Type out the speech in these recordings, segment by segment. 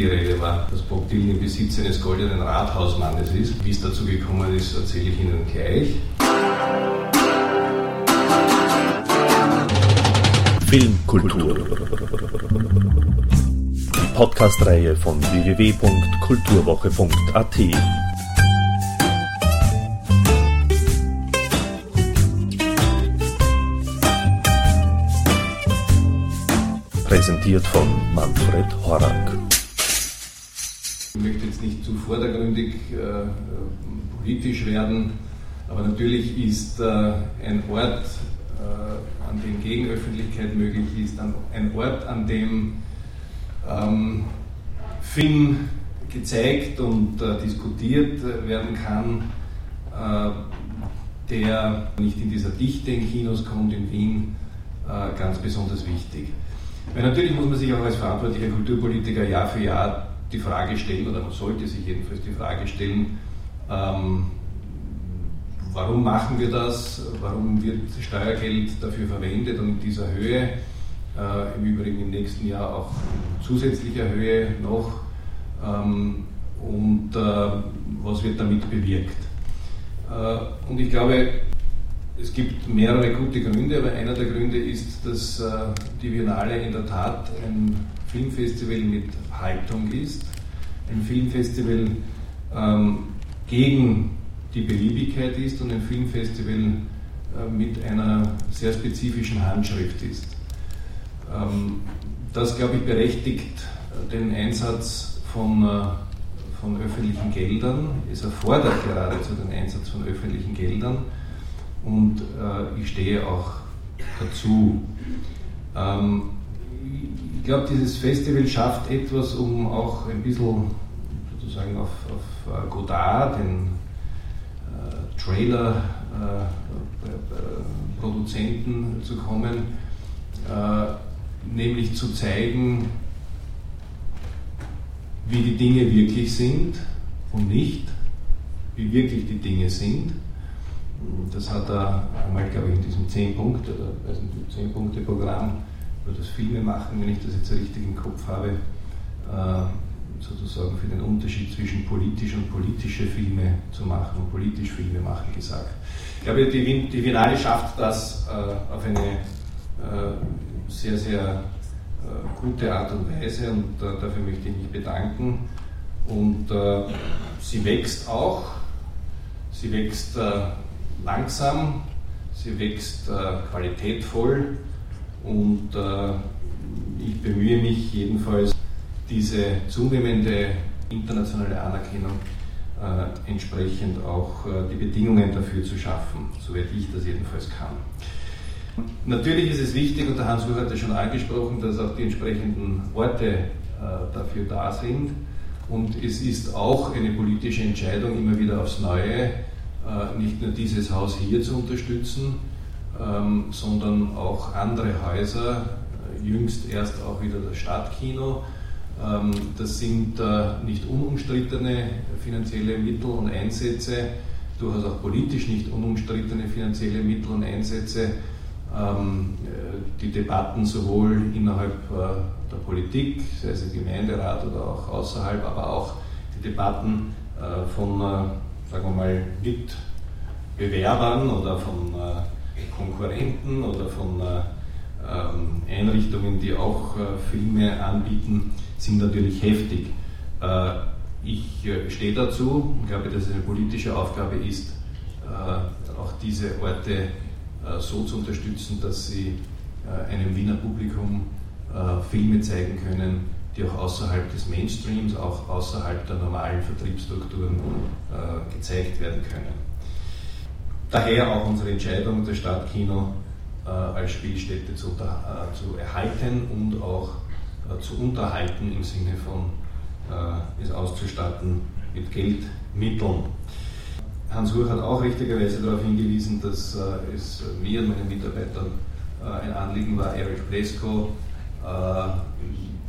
die Rede war, dass Bob Dylan im Besitz eines goldenen Rathausmannes ist. Wie es dazu gekommen ist, erzähle ich Ihnen gleich. Filmkultur. Die Podcast-Reihe von www.kulturwoche.at. Präsentiert von Manfred Horak. Ich möchte jetzt nicht zu vordergründig äh, politisch werden, aber natürlich ist äh, ein Ort, äh, an dem Gegenöffentlichkeit möglich ist, ein Ort, an dem ähm, Film gezeigt und äh, diskutiert werden kann, äh, der nicht in dieser Dichte in Kinos kommt in Wien, äh, ganz besonders wichtig. Weil natürlich muss man sich auch als verantwortlicher Kulturpolitiker Jahr für Jahr die Frage stellen, oder man sollte sich jedenfalls die Frage stellen, ähm, warum machen wir das, warum wird Steuergeld dafür verwendet und in dieser Höhe, äh, im Übrigen im nächsten Jahr auch zusätzlicher Höhe noch, ähm, und äh, was wird damit bewirkt. Äh, und ich glaube, es gibt mehrere gute Gründe, aber einer der Gründe ist, dass äh, die Biennale in der Tat ein Filmfestival mit Haltung ist. Ein Filmfestival ähm, gegen die Beliebigkeit ist und ein Filmfestival äh, mit einer sehr spezifischen Handschrift ist. Ähm, das, glaube ich, berechtigt äh, den Einsatz von, äh, von öffentlichen Geldern. Es erfordert geradezu den Einsatz von öffentlichen Geldern und äh, ich stehe auch dazu. Ähm, ich glaube, dieses Festival schafft etwas, um auch ein bisschen sozusagen auf, auf äh, Godard, den äh, Trailer-Produzenten, äh, zu kommen, äh, nämlich zu zeigen, wie die Dinge wirklich sind und nicht, wie wirklich die Dinge sind. Das hat er einmal, glaube ich, in diesem 10-Punkte- oder 10-Punkte-Programm über das Filme machen, wenn ich das jetzt richtig im Kopf habe, äh, sozusagen für den Unterschied zwischen politisch und politische Filme zu machen und politisch Filme machen gesagt. Ich glaube, die, Finale schafft das äh, auf eine äh, sehr, sehr gute Art und Weise und dafür möchte ich mich bedanken. Und sie wächst auch. Sie wächst langsam, sie wächst qualitätvoll und äh, ich bemühe mich jedenfalls, diese zunehmende internationale Anerkennung äh, entsprechend auch äh, die Bedingungen dafür zu schaffen, soweit ich das jedenfalls kann. Natürlich ist es wichtig, und der Hans-Ruhr hat es schon angesprochen, dass auch die entsprechenden Orte äh, dafür da sind. Und es ist auch eine politische Entscheidung, immer wieder aufs Neue äh, nicht nur dieses Haus hier zu unterstützen, ähm, sondern auch andere Häuser, äh, jüngst erst auch wieder das Stadtkino. Ähm, das sind äh, nicht unumstrittene finanzielle Mittel und Einsätze, durchaus auch politisch nicht unumstrittene finanzielle Mittel und Einsätze. Ähm, die Debatten sowohl innerhalb der Politik, sei es im Gemeinderat oder auch außerhalb, aber auch die Debatten von sagen wir mal, Mitbewerbern oder von äh, Konkurrenten oder von äh, ähm, Einrichtungen, die auch äh, Filme anbieten, sind natürlich heftig. Äh, ich stehe dazu und glaube, dass es eine politische Aufgabe ist, auch diese Orte so zu unterstützen, dass sie einem Wiener Publikum Filme zeigen können, die auch außerhalb des Mainstreams, auch außerhalb der normalen Vertriebsstrukturen gezeigt werden können. Daher auch unsere Entscheidung, das Stadtkino äh, als Spielstätte zu, äh, zu, erhalten und auch äh, zu unterhalten im Sinne von äh, es auszustatten mit Geldmitteln. Hans Huch hat auch richtigerweise darauf hingewiesen, dass äh, es mir und meinen Mitarbeitern ein Anliegen war, Erich Plesko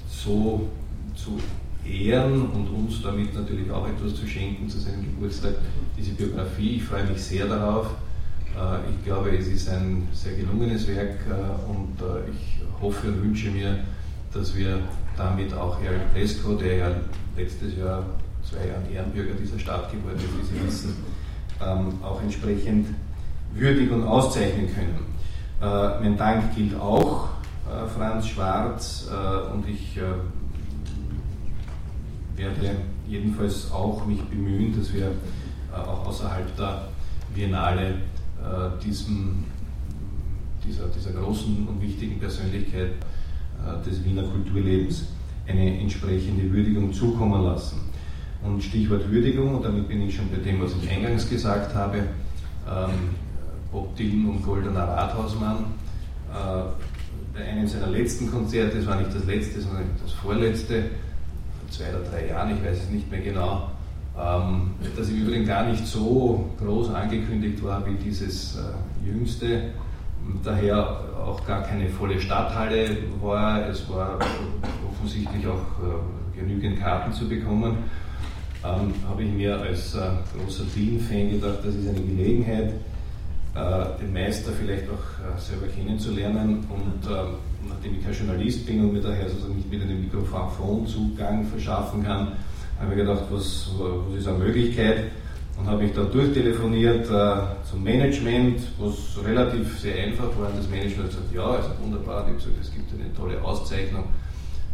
so zu ehren und uns damit natürlich auch etwas zu schenken zu seinem Geburtstag, diese Biografie. Ich freue mich sehr darauf. Äh, ich glaube, es ist ein sehr gelungenes Werk äh, und äh, ich hoffe und wünsche mir, dass wir damit auch Eric Presco, der ja letztes Jahr zwei Jahre Ehrenbürger dieser Stadt geworden ist, wie Sie wissen, ähm, auch entsprechend würdigen und auszeichnen können. Mein Dank gilt auch Franz Schwarz und ich werde jedenfalls auch mich bemühen, dass wir äh, auch außerhalb der Biennale äh, diesem, dieser, dieser großen und wichtigen Persönlichkeit des Wiener Kulturlebens eine entsprechende Würdigung zukommen lassen. Und Stichwort Würdigung, und damit bin ich schon bei dem, was ich eingangs gesagt habe, ähm, Bob Dylan und Goldener Rathausmann. Äh, bei einem seiner letzten Konzerte, das war nicht das letzte, sondern das vorletzte, vor zwei oder drei Jahren, ich weiß es nicht mehr genau, ähm, das im Übrigen gar nicht so groß angekündigt war wie dieses äh, jüngste, daher auch gar keine volle Stadthalle war, es war offensichtlich auch äh, genügend Karten zu bekommen, ähm, habe ich mir als äh, großer Dean-Fan gedacht, das ist eine Gelegenheit, den Meister vielleicht auch äh, selber kennenzulernen. Und ähm, nachdem ich kein Journalist bin und mir daher sozusagen nicht mit einem Mikrofon Zugang verschaffen kann, habe ich gedacht, was, was ist eine Möglichkeit? Und habe mich da durchtelefoniert äh, zum Management, was relativ sehr einfach war. Und das Management hat gesagt, ja, also wunderbar. Ich habe gesagt, es gibt eine tolle Auszeichnung,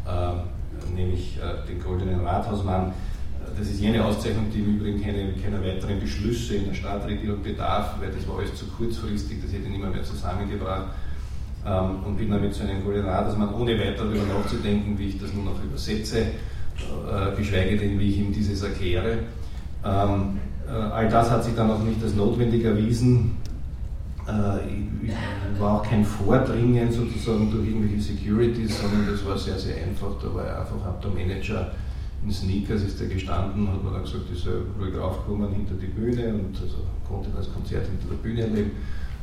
äh, nämlich äh, den Goldenen Rathausmann das ist jene Auszeichnung, die im Übrigen keine, keine weiteren Beschlüsse in der Stadtregierung bedarf, weil das war alles zu kurzfristig, das hätte niemand mehr zusammengebracht. Ähm, und bin damit zu einem man ohne weiter darüber nachzudenken, wie ich das nun noch übersetze, äh, geschweige denn, wie ich ihm dieses erkläre. Ähm, äh, all das hat sich dann auch nicht als notwendig erwiesen. Äh, ich war auch kein Vordringen sozusagen durch irgendwelche Securities, sondern das war sehr, sehr einfach. Da war einfach der Manager in Sneakers ist er gestanden, hat man dann gesagt, ich soll ruhig aufkommen hinter die Bühne und also konnte das Konzert hinter der Bühne erleben.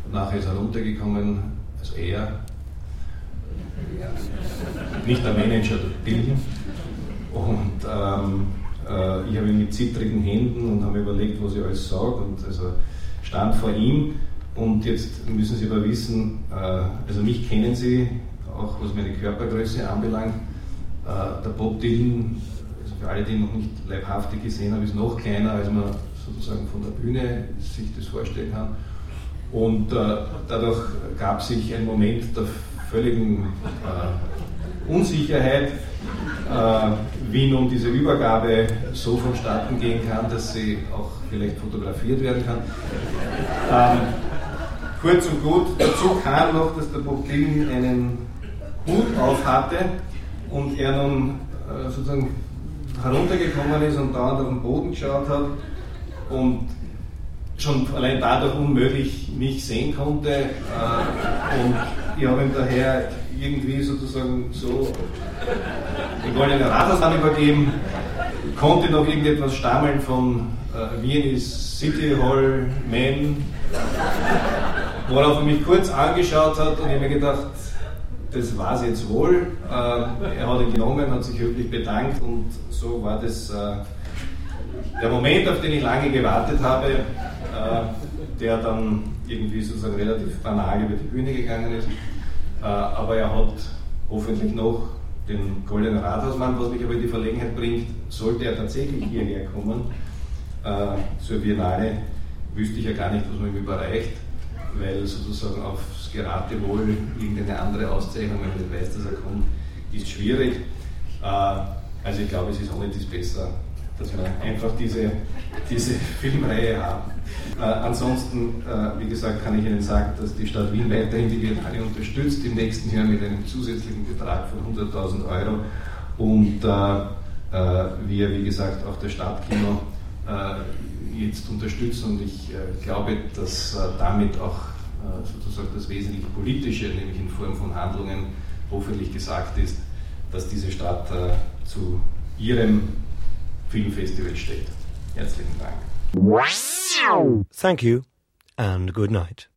Und nachher ist er runtergekommen, also er, nicht der Manager, der Bill. Und ähm, äh, ich habe ihn mit zittrigen Händen und habe überlegt, was ich alles sage. Und also stand vor ihm. Und jetzt müssen Sie aber wissen, äh, also mich kennen Sie, auch was meine Körpergröße anbelangt. Äh, der Bob Dylan für alle, die noch nicht leibhaftig gesehen haben, ist noch kleiner, als man sozusagen von der Bühne sich das vorstellen kann. Und äh, dadurch gab sich ein Moment der völligen äh, Unsicherheit, äh, wie nun diese Übergabe so vonstatten gehen kann, dass sie auch vielleicht fotografiert werden kann. Ähm, kurz und gut, dazu kam noch, dass der Bob Dylan einen Hut auf hatte und er nun äh, sozusagen heruntergekommen ist und dauernd auf den Boden geschaut hat und schon allein dadurch unmöglich mich sehen konnte. Äh, und ich habe ihm daher irgendwie sozusagen so den goldenen Rathaus übergeben, konnte noch irgendetwas stammeln von äh, Wien ist City Hall Man, worauf er mich kurz angeschaut hat und ich habe mir gedacht, das war es jetzt wohl. Äh, er hat ihn genommen, hat sich höflich bedankt und so war das äh, der Moment, auf den ich lange gewartet habe, äh, der dann irgendwie sozusagen relativ banal über die Bühne gegangen ist. aber er hat hoffentlich noch den Goldenen Rathausmann, was mich aber in die Verlegenheit bringt, sollte er tatsächlich hierher kommen, zur Biennale, wüsste ich ja gar nicht, was man ihm überreicht weil sozusagen aufs Geratewohl irgendeine andere Auszeichnung, wenn man weiß, dass er kommt, ist schwierig. Äh, also ich glaube, es ist ohne dies besser, dass wir einfach diese, diese Filmreihe haben. Äh, ansonsten, äh, wie gesagt, kann ich Ihnen sagen, dass die Stadt Wien weiterhin die Biennale unterstützt im nächsten Jahr mit einem zusätzlichen Betrag von 100.000 Euro und wir, wie gesagt, auch das Stadtkino jetzt unterstützen und ich äh, glaube, dass äh, damit auch äh, sozusagen das wesentlich Politische, nämlich in Form von Handlungen, hoffentlich gesagt ist, dass diese Stadt zu ihrem Filmfestival steht. Herzlichen Dank. Thank you and good night.